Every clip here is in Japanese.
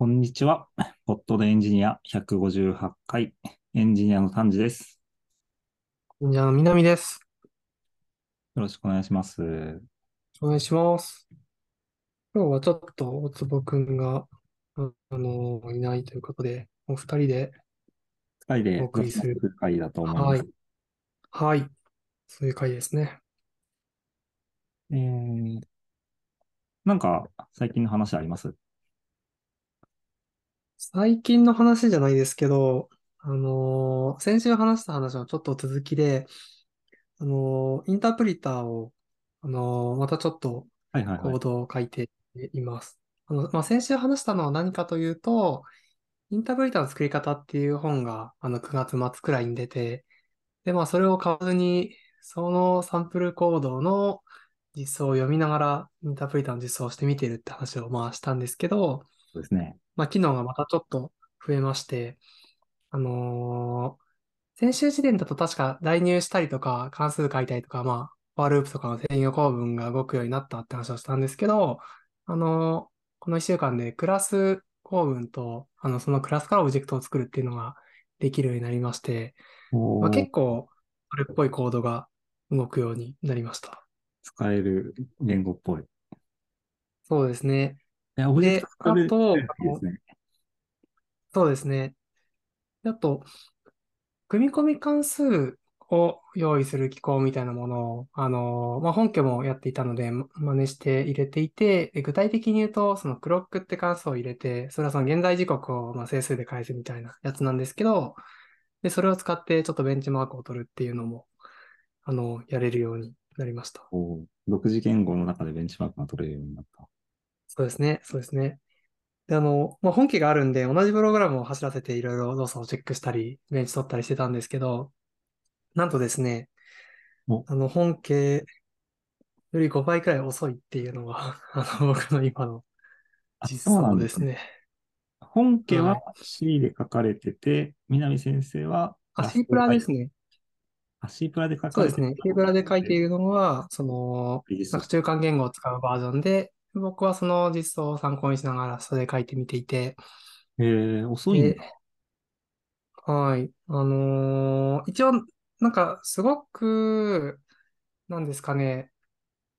こんにちは。ポットでエンジニア158回、エンジニアの丹治です。じゃあ、南です。よろしくお願いします。お願いします。今日はちょっと大坪くんが、ああの、いないということで、お二人で、二人でお送りする雑談会だと思います。はい。はい。そういう回ですね。えー、なんか、最近の話あります？最近の話じゃないですけど、あのー先週話した話のちょっと続きで、あのーインタープリターを、あのーまたちょっとはいはいはい。コードを書いています。あの、まあ、先週話したのは何かというと、インタープリターの作り方っていう本が、あの、9月末くらいに出て、で、まあ、それを買わずに、そのサンプルコードの実装を読みながら、インタープリターの実装をしてみてるって話を、まあ、したんですけど、そうですね。まあ、機能がまたちょっと増えまして、あのー先週時点だと確か代入したりとか、関数書いたりとか、まあ、フォアループとかの専用構文が動くようになったって話をしたんですけど、あのーこの1週間でクラス構文と、あの、そのクラスからオブジェクトを作るっていうのができるようになりまして、まあ、結構、それっぽいコードが動くようになりました。使える言語っぽい。そうですね。え、オブジェでクトと。そうですね。であと、組み込み関数を用意する機構みたいなものを、あの、まあ、本家もやっていたので、ま真似して入れていて、で具体的に言うと、そのクロックって関数を入れて、それはその現在時刻をまあ整数で返すみたいなやつなんですけど、で、それを使ってちょっとベンチマークを取るっていうのも、あの、やれるようになりました。おー独自言語の中でベンチマークが取れるようになった。そうですね、そうですね。で、あの、まあ、本家があるんで、同じプログラムを走らせていろいろ動作をチェックしたり、ベンチ取ったりしてたんですけど、なんとですねお、あの、本家より5倍くらい遅いっていうのが、あの、僕の今のあ、実そうなんでね。装ですすね。本家ははい。C で書かれてて、南先生はあ、C プラですね。あ、C プラで書そうかれてですね。C プラで書いているのは、その、中間言語を使うバージョンで、僕はその実装を参考にしながら、それで書いてみていて、えー、遅いん。はい。あのー一応、なんか、すごく、なんですかね、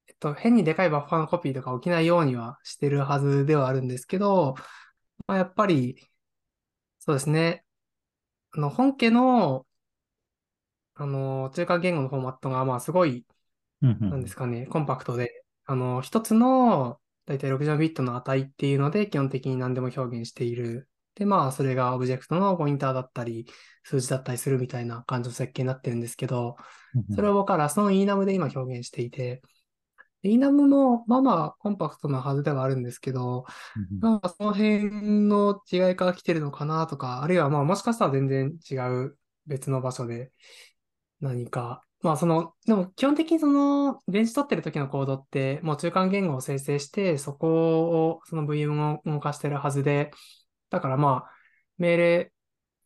えっと、変にでかいバッファーのコピーとか起きないようにはしてるはずではあるんですけど、まあ、やっぱり、そうですね、あの、本家の、あの、中間言語のフォーマットが、まあ、すごい、なんですかね、コンパクトで、あの、一つの、だいたい64ビットの値っていうので、基本的に何でも表現している。で、まあ、それがオブジェクトのポインターだったり、数字だったりするみたいな感じの設計になってるんですけど、それを僕はラストの enum で今表現していて、で enum もまあまあコンパクトなはずではあるんですけど、なんかその辺の違いから来てるのかなとか、あるいはまあもしかしたら全然違う別の場所で何か、まあその、でも基本的にその、ベンチ取ってる時のコードって、もう中間言語を生成して、そこを、その VM を動かしてるはずで、だからまあ、命令、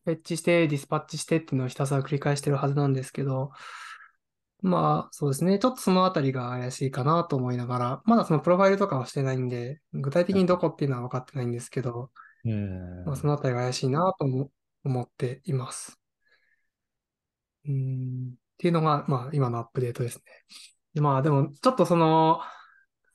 フェッチして、ディスパッチしてっていうのをひたすら繰り返してるはずなんですけど、まあ、そうですね。ちょっとそのあたりが怪しいかなと思いながら、まだそのプロファイルとかはしてないんで、具体的にどこっていうのは分かってないんですけど、えまあ、ーそのあたりが怪しいなとも思っています。うーん、っていうのが、まあ、今のアップデートですね。でまあ、でも、ちょっとその、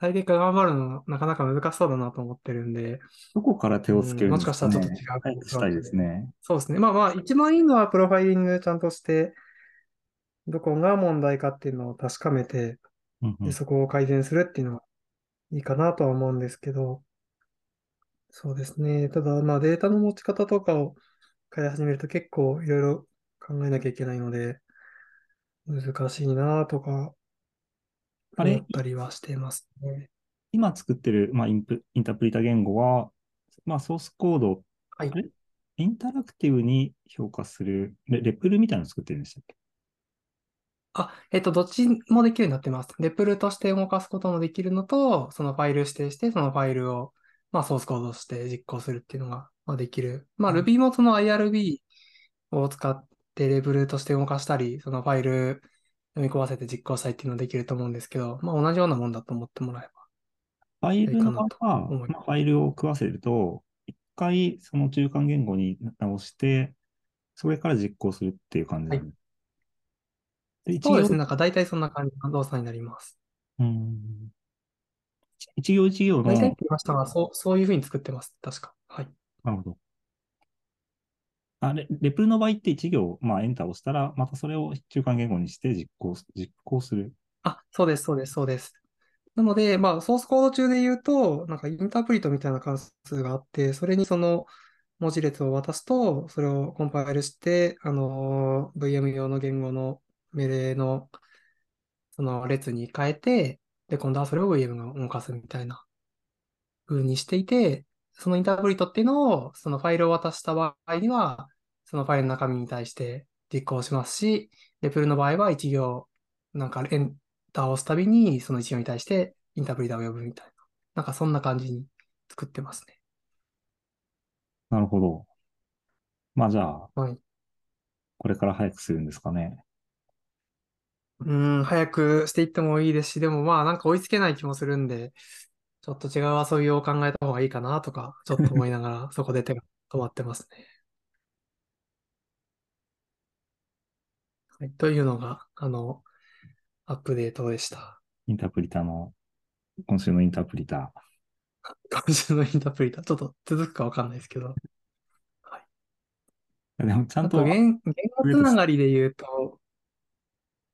最適化頑張るの、なかなか難しそうだなと思ってるんで、どこから手をつけうん、るんですかもしかしたらちょっと違ね。う早くしたいですね。そうですね。まあまあ、一番いいのはプロファイリングちゃんとして、どこが問題かっていうのを確かめて、で、うんうんそこを改善するっていうのはいいかなとは思うんですけど、そうですね。ただ、まあデータの持ち方とかを変え始めると結構いろいろ考えなきゃいけないので、難しいなとかあれ？たりはしていますね。今作ってる、まあ、インプ、インタープリタ言語は、まあ、ソースコード、はいインタラクティブに評価するレ、レプルみたいなの作ってるんでしたっけ？あ、えっと、どっちもできるようになってます。レプルとして動かすこともできるのと、そのファイル指定して、そのファイルを、まあ、ソースコードとして実行するっていうのが、まあ、できる。まあ、うん Ruby もその IRB を使ってレプルとして動かしたり、そのファイル読み込ませて実行したりっていうのができると思うんですけど、まあ、同じようなもんだと思ってもらえば。ファイルのまいいかなとま、思いまあ、ファイルを食わせると、一回その中間言語に直して、それから実行するっていう感じです。で、一行そうですね。なんか大体そんな感じの動作になります。うん。一行一行の、大体って言いましたが、そう、そういうふうに作ってます。確か。はい。なるほど。あれ、レプルの場合って一行、まあ、エンターを押したら、またそれを中間言語にして実行、実行する。あ、そうです、そうです、そうです。なので、まあ、ソースコード中で言うと、なんかインタープリートみたいな関数があって、それにその文字列を渡すと、それをコンパイルして、あの、VM 用の言語の命令の、その列に変えて、で、今度はそれを VM が動かすみたいな風にしていて、そのインタープリトっていうのを、そのファイルを渡した場合には、そのファイルの中身に対して実行しますし、レプルの場合は一行、なんかエンターを押すたびに、その一行に対してインタープリターを呼ぶみたいな。なんかそんな感じに作ってますね。なるほど。まあ、じゃあ、はい。これから早くするんですかね。うーん、早くしていってもいいですし、でもまあなんか追いつけない気もするんで、ちょっと違う遊びを考えた方がいいかなとか、ちょっと思いながら、そこで手が止まってますね。はい。というのが、あの、アップデートでした。インタープリターの、今週のインタープリタ今週のインタープリター、ちょっと続くかわかんないですけど。ー。でも、ちゃんとあと、言、言語つながりで言うと、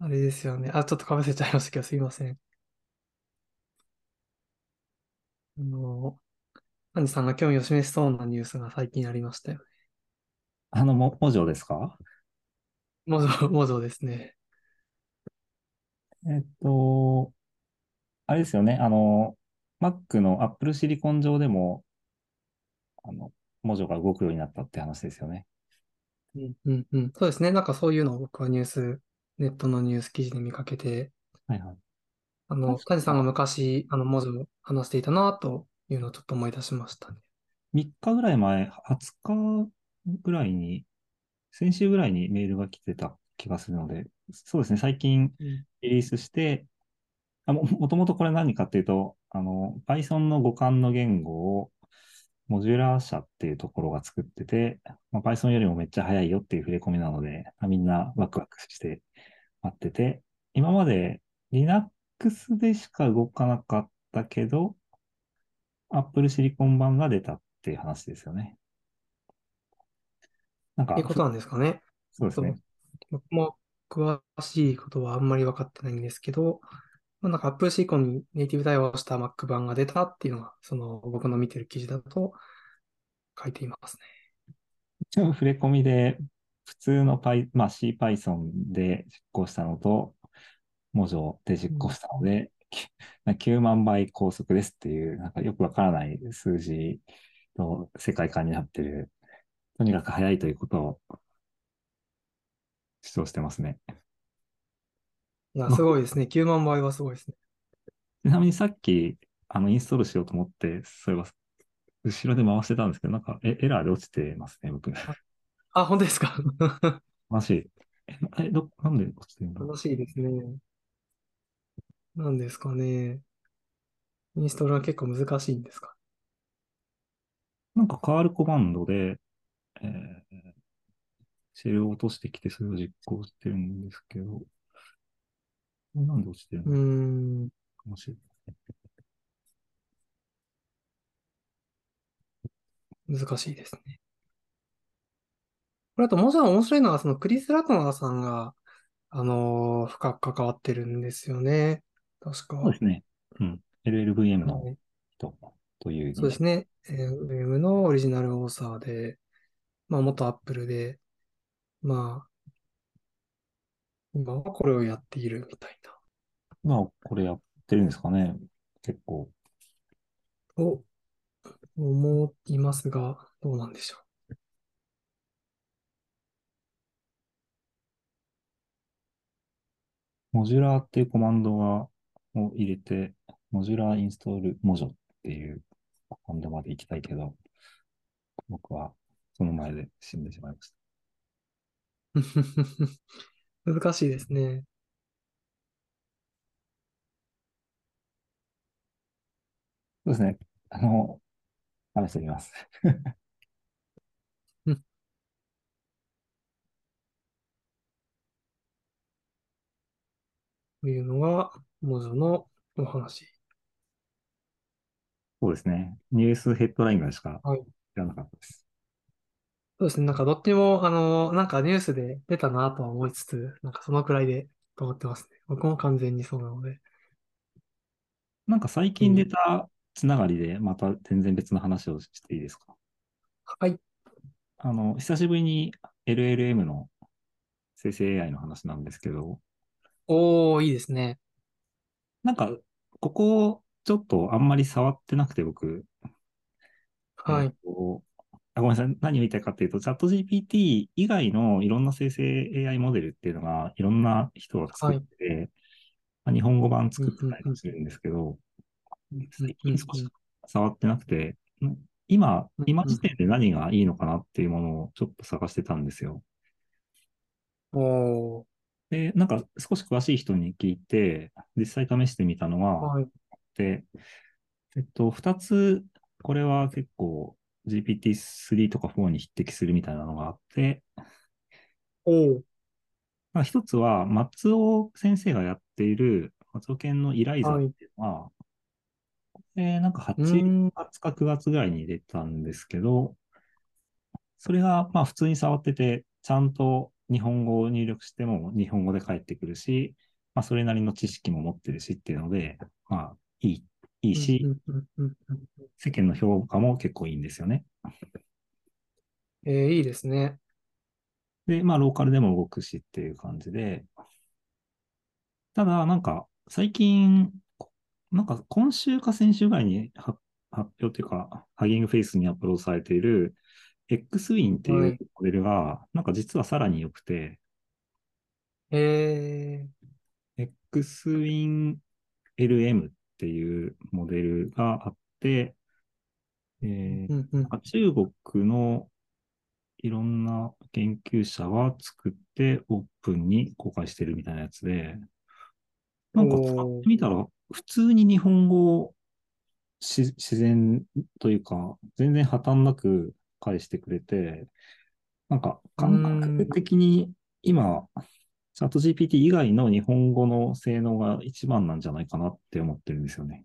あれですよね。あ、ちょっとかぶせちゃいましたけど、すいません。あの、アンジさんが興味を示しそうなニュースが最近ありましたよね。あの、も、文字ですか？モゾ、モゾですね。えっと、あれですよね。あの、Mac の Apple Silicon 上でも、あの、文字が動くようになったって話ですよね。うん、うん、うん。そうですね。なんかそういうのを僕はニュース、ネットのニュース記事で見かけて、はいはい。あの、確かタジさんが昔、あの、文字を話していたなというのをちょっと思い出しましたね。3日ぐらい前、20日ぐらいに、先週ぐらいにメールが来てた気がするので、そうですね、最近うんリリースして、あも、もともとこれ何かっていうと、あの、Python の互換の言語を、モジュラー社っていうところが作ってて、まあ、Python よりもめっちゃ早いよっていう触れ込みなので、まあみんなワクワクして待ってて、今まで Linux でしか動かなかったけど、Apple Silicon 版が出たっていう話ですよね。なんかっていうことなんですかね。そうですね。僕も詳しいことはあんまり分かってないんですけど、まあ、なんか Apple Silicon にネイティブ対応した Mac 版が出たっていうのが、その僕の見てる記事だと書いていますね。一応触れ込みで、普通の Py、まあ、CPython で実行したのと、文字で実行したので、き9万倍高速ですっていう、なんかよくわからない数字の世界観になってる。とにかく早いということを主張してますね。いや、すごいですね。9万倍はすごいですね。ちなみにさっき、あの、インストールしようと思って、そういえば、後ろで回してたんですけど、なんか、え、エラーで落ちてますね、僕。あ、本当ですか？悲しい。え、えど、なんで落ちてるんだ楽しいですね。なんですかね。インストールは結構難しいんですか？なんか変わるコマンドで、えー、シェルを落としてきて、それを実行してるんですけど、なんで落ちてるうーのん。かもしれない。難しいですね。これあともう一つ面白いのは、そのクリス・ラトナーさんが、あのー深く関わってるんですよね。確か。そうですね。うん。LLVM のはい人というそうですね。えー、VM のオリジナルオーサーで、まあ、元アップルで、まあ、今はこれをやっているみたいまあ、これやってるんですかね。結構。な、と思いますが、どうなんでしょモジュラーっていうコマンドがを入れて、モジュラーインストールモジョっていうコマンドまで行きたいけど、僕はその前で死んでしまいました。難しいですね。そうですね。あの、試してみます。というのが、モジョのお話。そうですね。ニュースヘッドラインぐらいしかはい。知らなかったです。そうですね。なんかどっちも、あの、なんかニュースで出たなとは思いつつ、なんかそのくらいでと思ってますね。僕も完全にそうなので。なんか最近出たつながりで、また全然別の話をしていいですか？はい。あの、久しぶりに LLM の生成 AI の話なんですけど、おー、いいですね。なんか、ここ、ちょっとあんまり触ってなくて、僕、はいえっ。とあごめんなさい。何を言いたいかっていうと、チャット GPT 以外のいろんな生成 AI モデルっていうのが、いろんな人が作ってて、まあ日本語版作ってたりもするんですけど、最近少し触ってなくて、ん今うん、今時点で何がいいのかなっていうものをちょっと探してたんですよ。おー、で、なんか少し詳しい人に聞いて、実際試してみたのが、はい。で、えっと、二つ、これは結構 GPT-3 とか4に匹敵するみたいなのがあって、おー、まあ、一つは松尾先生がやっている松尾研のイライザっていうのは、えーなんかうー8ん、月か9月ぐらいに出たんですけど、それがまあ普通に触ってて、ちゃんと日本語を入力しても日本語で返ってくるし、まあそれなりの知識も持ってるしっていうので、まあいい、いいし、世間の評価も結構いいんですよね。えー、いいですね。で、まあローカルでも動くしっていう感じで、ただなんか最近、なんか今週か先週ぐらいに発発表っていうか、ハギングフェイスにアップロードされている X-Win ってはい。いうモデルが、なんか実はさらに良くて、え X-Win LM っていうモデルがあって、えーー、うんうん、中国のいろんな研究者が作ってオープンに公開してるみたいなやつで、なんか使ってみたら普通に日本語自然というか、全然破綻なく返してくれて、なんか感覚的に今、チャット GPT 以外の日本語の性能が一番なんじゃないかなって思ってるんですよね。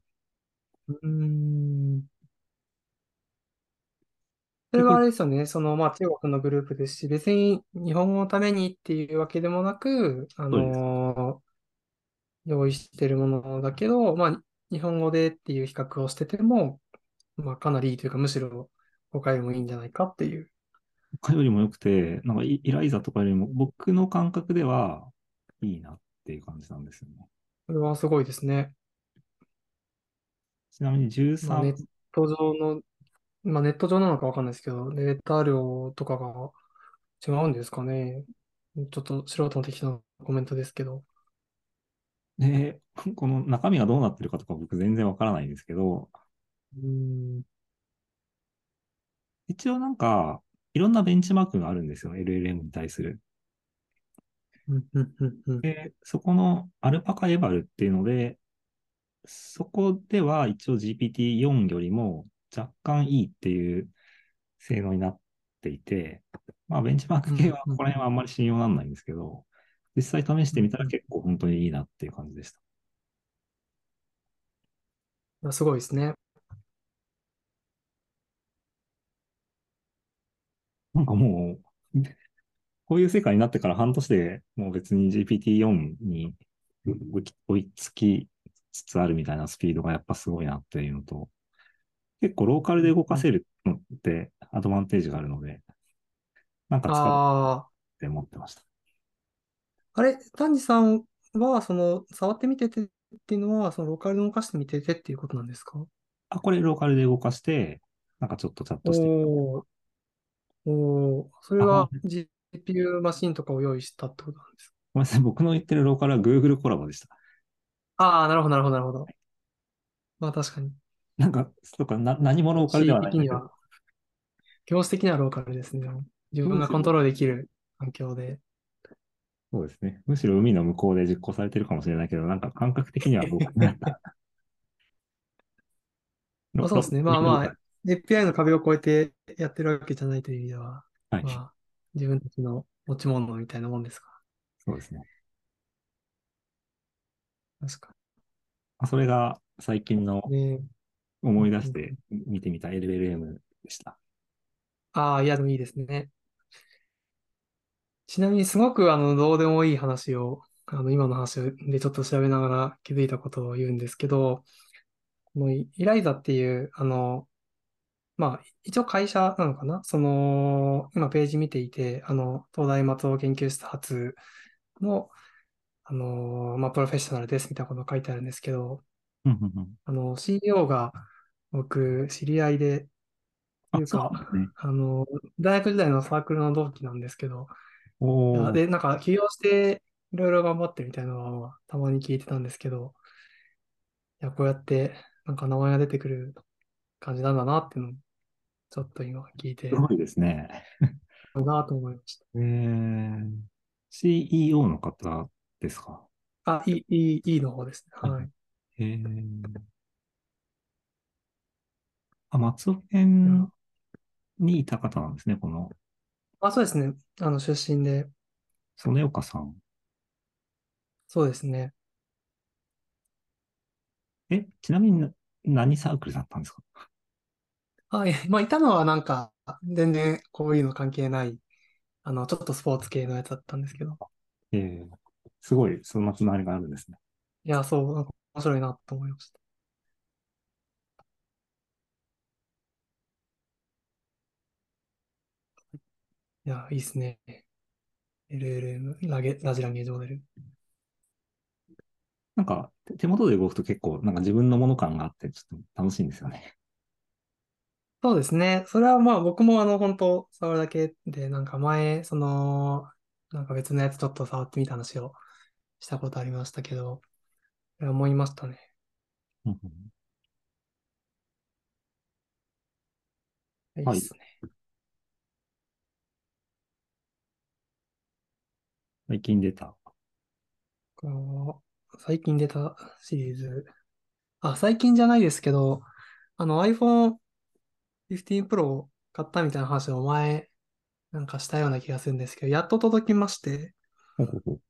うーん。それはあれですよね。その、まあ、中国のグループですし、別に日本語のためにっていうわけでもなく、あのー用意してるものだけど、まあ、日本語でっていう比較をしてても、まあ、かなりいいというか、むしろ他よりもいいんじゃないかっていう。他よりも良くて、なんかイイライザとかよりも僕の感覚ではいいなっていう感じなんですよね。それはすごいですね。ちなみにまあ、ネ13ッ、ト上の、まあ、ネット上なのかわかんないですけど、データ量とかが違うんですかね。ちょっと素人の適当なコメントですけど。で、この中身がどうなってるかとか僕全然わからないんですけど、うーん。一応なんか、いろんなベンチマークがあるんですよ。LLM に対する。で、そこのアルパカエバルっていうので、そこでは一応 GPT-4 よりも若干いいっていう性能になっていて、まあベンチマーク系はここら辺はあんまり信用なんないんですけど、実際試してみたら結構本当にいいなっていう感じでした。すごいですね。なんかもう、こういう世界になってから半年でもう別に GPT-4 に追いつきつつあるみたいなスピードがやっぱすごいなっていうのと、結構ローカルで動かせるのってアドバンテージがあるので、なんか使って思ってました。あ、あれ、丹治さんは、その、触ってみててっていうのは、そのローカルで動かしてみててっていうことなんですか？あ、これローカルで動かして、なんかちょっとチャットして。おー、おー、それあは GPU マシンとかを用意したってことなんですか？ごめんなさい、僕の言ってるローカルは Google コラボでした。ああ、なるほど、なるほど、なるほど。まあ確かに。なんか、そうかな、何もローカルではないんだけど。的には、業種的にはローカルですね。自分がコントロールできる環境で。そうですね。むしろ海の向こうで実行されてるかもしれないけど、なんか感覚的には僕まあそうですね。まあまあ、API の壁を越えてやってるわけじゃないという意味では、はい。まあ、自分たちの持ち物みたいなもんですか？そうですね。確かあそれが最近の思い出して見てみた LLM でした。ああ、いや、でもいいですね。ちなみにすごくあの、どうでもいい話を、あの、今の話でちょっと調べながら気づいたことを言うんですけど、このイイライザっていう、あの、まあ、一応会社なのかな？その、今ページ見ていて、あの、東大松尾研究室初の、あの、まあ、プロフェッショナルですみたいなことが書いてあるんですけど、あの、CEO が僕、知り合いで、っていうか、ね。あの、大学時代のサークルの同期なんですけど、で、なんか起業していろいろ頑張ってみたいなのはたまに聞いてたんですけど、いや、こうやってなんか名前が出てくる感じなんだなっていうのをちょっと今聞いて、るすごいですね。なと思いました。えー、CEO の方ですか？あ、いい、いい、いいの方ですね。はい。えー、あ、松尾県にいた方なんですね、この、あ、そうですね。あの、出身で、曽根岡さん。そうですね。え、ちなみにな何サークルだったんですか？あ、いやまあ、いたのはなんか、全然こういうの関係ない、あの、ちょっとスポーツ系のやつだったんですけど、えー、すごい、そんなつながりがあるんですね。いや、そう、なんか面白いなと思いました。いや、いいですね。LLM、ラゲ、ラジランゲージモデル。なんか、手手元で動くと結構、なんか自分のもの感があって、ちょっと楽しいんですよね。そうですね。それはまあ僕もあの本当触るだけで、なんか前、その、なんか別のやつちょっと触ってみた話をしたことありましたけど、思いましたね。うんうんいいはいっすね。最近出た。この最近出たシリーズ。あ、最近じゃないですけど、あの iPhone 15 Pro を買ったみたいな話を前、なんかしたような気がするんですけど、やっと届きまして、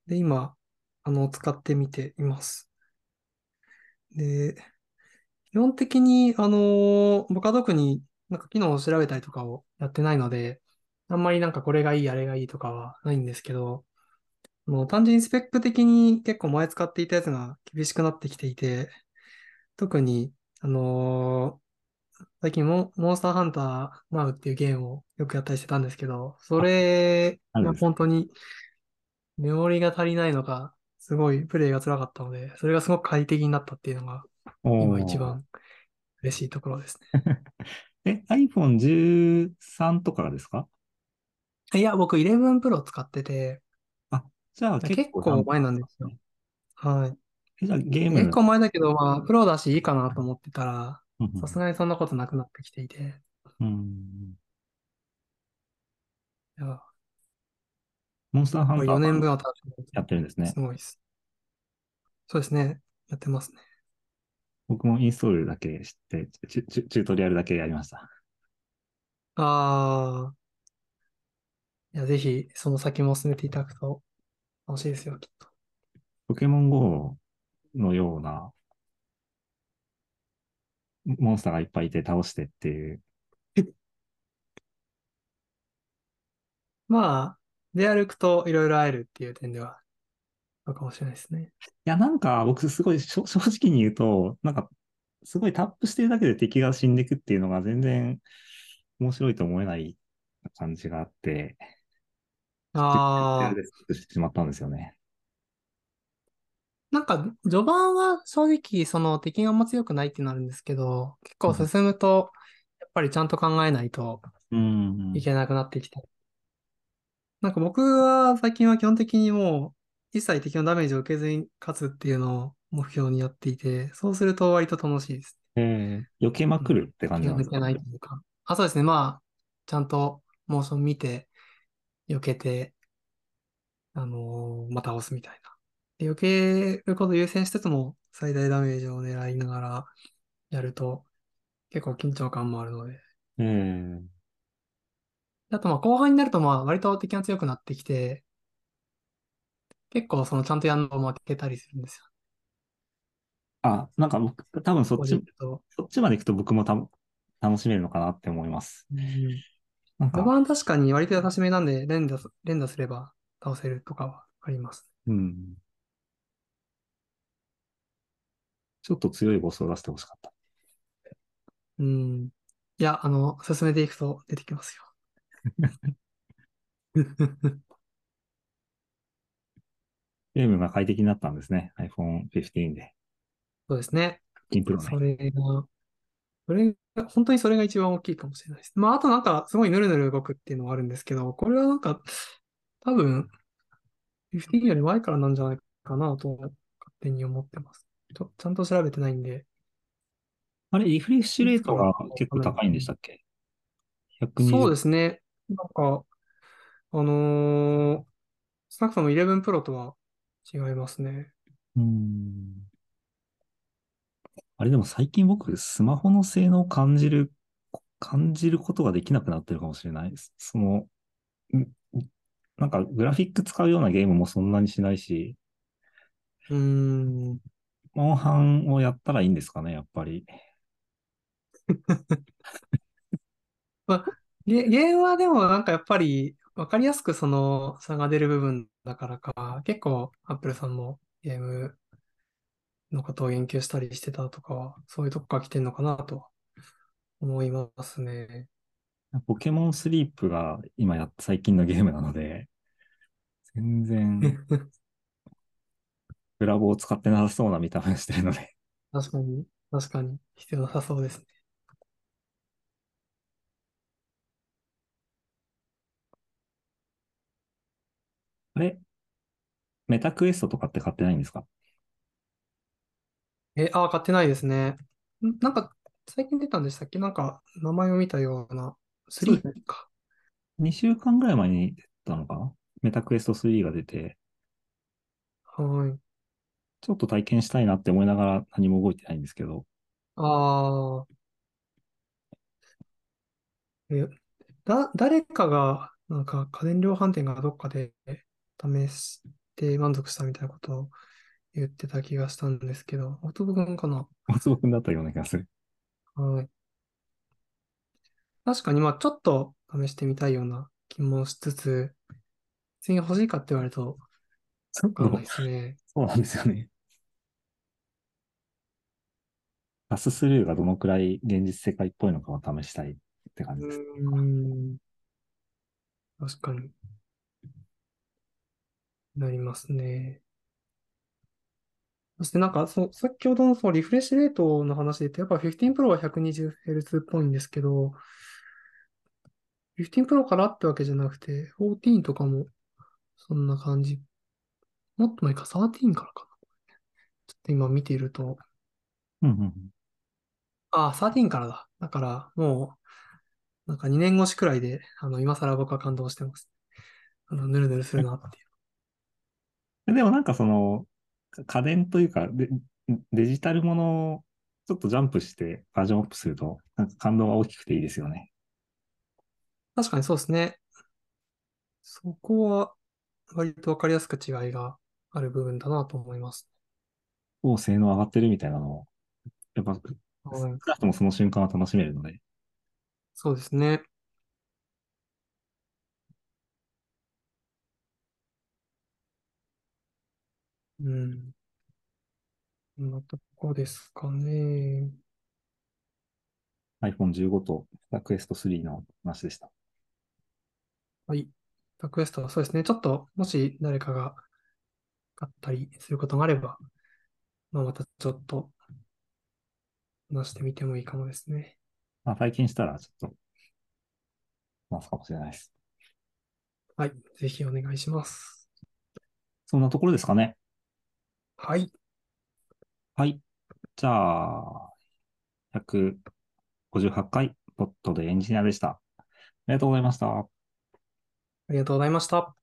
で、今、あの、使ってみています。で、基本的に、あの僕は特になんか機能を調べたりとかをやってないので、あんまりなんかこれがいい、あれがいいとかはないんですけど、あの単純にスペック的に結構前使っていたやつが厳しくなってきていて、特に、あの最近モン、モンスターハンターナウっていうゲームをよくやったりしてたんですけど、それが本当にメモリが足りないのか、すごいプレイが辛かったので、それがすごく快適になったっていうのがお今一ー番嬉しいところです え、iPhone13 とかがですか？ね。いや、僕11 Pro 使ってて、あ、じゃあ結結構構前なんですよ。はい。えじゃあゲーム、結構前だけど、まあ、プロだしいいかなと思ってたら、さすがにそんなことなくなってきていて、うんいや、モンスターハンター4年は分は多やってるんですね分す。ごいです。そうですね。やってますね。僕もインストールだけして、チュチュチュートリアルだけやりました。ああ、いや、ぜひ、その先も進めていただくと楽しいですよ、きっと。ポケモン GO のようなモンスターがいっぱいいて倒してっていう。まあ、出歩くといろいろ会えるっていう点では、かもしれないですね。いや、なんか僕すごい正直に言うと、なんかすごいタップしてるだけで敵が死んでいくっていうのが全然面白いと思えない感じがあって、ああ、しまったんですよね。なんか、序盤は正直、その敵があんま強くないってなるんですけど、結構進むと、やっぱりちゃんと考えないとうん。いけなくなってきた。なんか僕は最近は基本的にもう、一切敵のダメージを受けずに勝つっていうのを目標にやっていて、そうすると割と楽しいです。えー、避けまくるって感じなんですか気が抜けないというか。あ、そうですね。まあ、ちゃんとモーション見て、避けて、あのーまた押すみたいな。で、避けることを優先しつつも、最大ダメージを狙いながらやると、結構緊張感もあるので。えー、あと、まあ、後半になると、まあ、割と敵が強くなってきて、結構、その、ちゃんとやるのも負けたりするんですよ。あ、なんか僕、多分そっち。そっちまで行くと僕もた楽しめるのかなって思います。うん。なん確かに割と優しめなんで、連打す、連打すれば倒せるとかはあります。うん。ちょっと強いボスを出してほしかった。うん。いや、あの、進めていくと出てきますよ。ゲームが快適になったんですね。iPhone 15で。そうですね。15 Pro そね。れが、それが、本当にそれが一番大きいかもしれないです。まあ、あとなんか、すごいヌルヌル動くっていうのはあるんですけど、これはなんか、多分、15より前からなんじゃないかなと、勝手に思ってます。ちゃんと調べてないんで、あれ、リフレッシュレートが結構高いんでしたっけ ?120。そうですね。なんか、あのー少なくとも11 Pro とは違いますね。うーん。あれでも最近僕、スマホの性能を感じる、感じることができなくなってるかもしれないです。その、んなんかグラフィック使うようなゲームもそんなにしないし、うーん。モンハンをやったらいいんですかね、やっぱり。ゲ、ゲームはでもなんかやっぱり分かりやすくその差が出る部分だからか、結構アップルさんもゲームのことを研究したりしてたとかは、そういうとこから来てんのかなとは思いますね。ポケモンスリープが今やっ最近のゲームなので、全然 グラボを使ってなさそうな見た目をしてるので、確かに、確かに。必要なさそうですね。あれ？メタクエストとかって買ってないんですか？え、あ、買ってないですね。ん？なんか最近出たんでしたっけ？なんか名前を見たような、そうですね。3か。2週間ぐらい前に出たのかな？メタクエスト3が出て、はい。ちょっと体験したいなって思いながら何も動いてないんですけど、ああ。え、だ、誰かが、なんか家電量販店がどっかで試して満足したみたいなことを言ってた気がしたんですけど、大友君かな？大坪くんだったような気がする。はい。確かに、まあちょっと試してみたいような気もしつつ、別に欲しいかって言われると、わかんないですね。そうなんですよね。パススルーがどのくらい現実世界っぽいのかを試したいって感じです。うーん。確かに。なりますね。そしてなんか、そう、先ほどのそうリフレッシュレートの話で言って、やっぱ15 Pro は 120Hz っぽいんですけど、15 Pro からってわけじゃなくて、14とかもそんな感じ。もっと前か、13からかな。ちょっと今見ていると、うんうんうん。あ、13からだ。だから、もう、なんか2年越しくらいで、あの、今更僕は感動してます。あの、ぬるぬるするなっていう。でもなんかその、家電というかデ、デジタルものをちょっとジャンプしてバージョンアップすると、なんか感動が大きくていいですよね。確かにそうですね。そこは、割とわかりやすく違いがある部分だなと思います。お性能上がってるみたいなのを、やっぱ、少はい。なくともその瞬間は楽しめるので、そうですね。うん。こんなとこですかね。iPhone 15と Quest 3の話でした。はい。タクエストはそうですね。ちょっと、もし誰かが買ったりすることがあれば、まあ、またちょっと話してみてもいいかもですね。まあ、体験したらちょっと、話すかもしれないです。はい。ぜひお願いします。そんなところですかね。はい。はい。じゃあ、158回、ポットでエンジニアでした。ありがとうございました。ありがとうございました。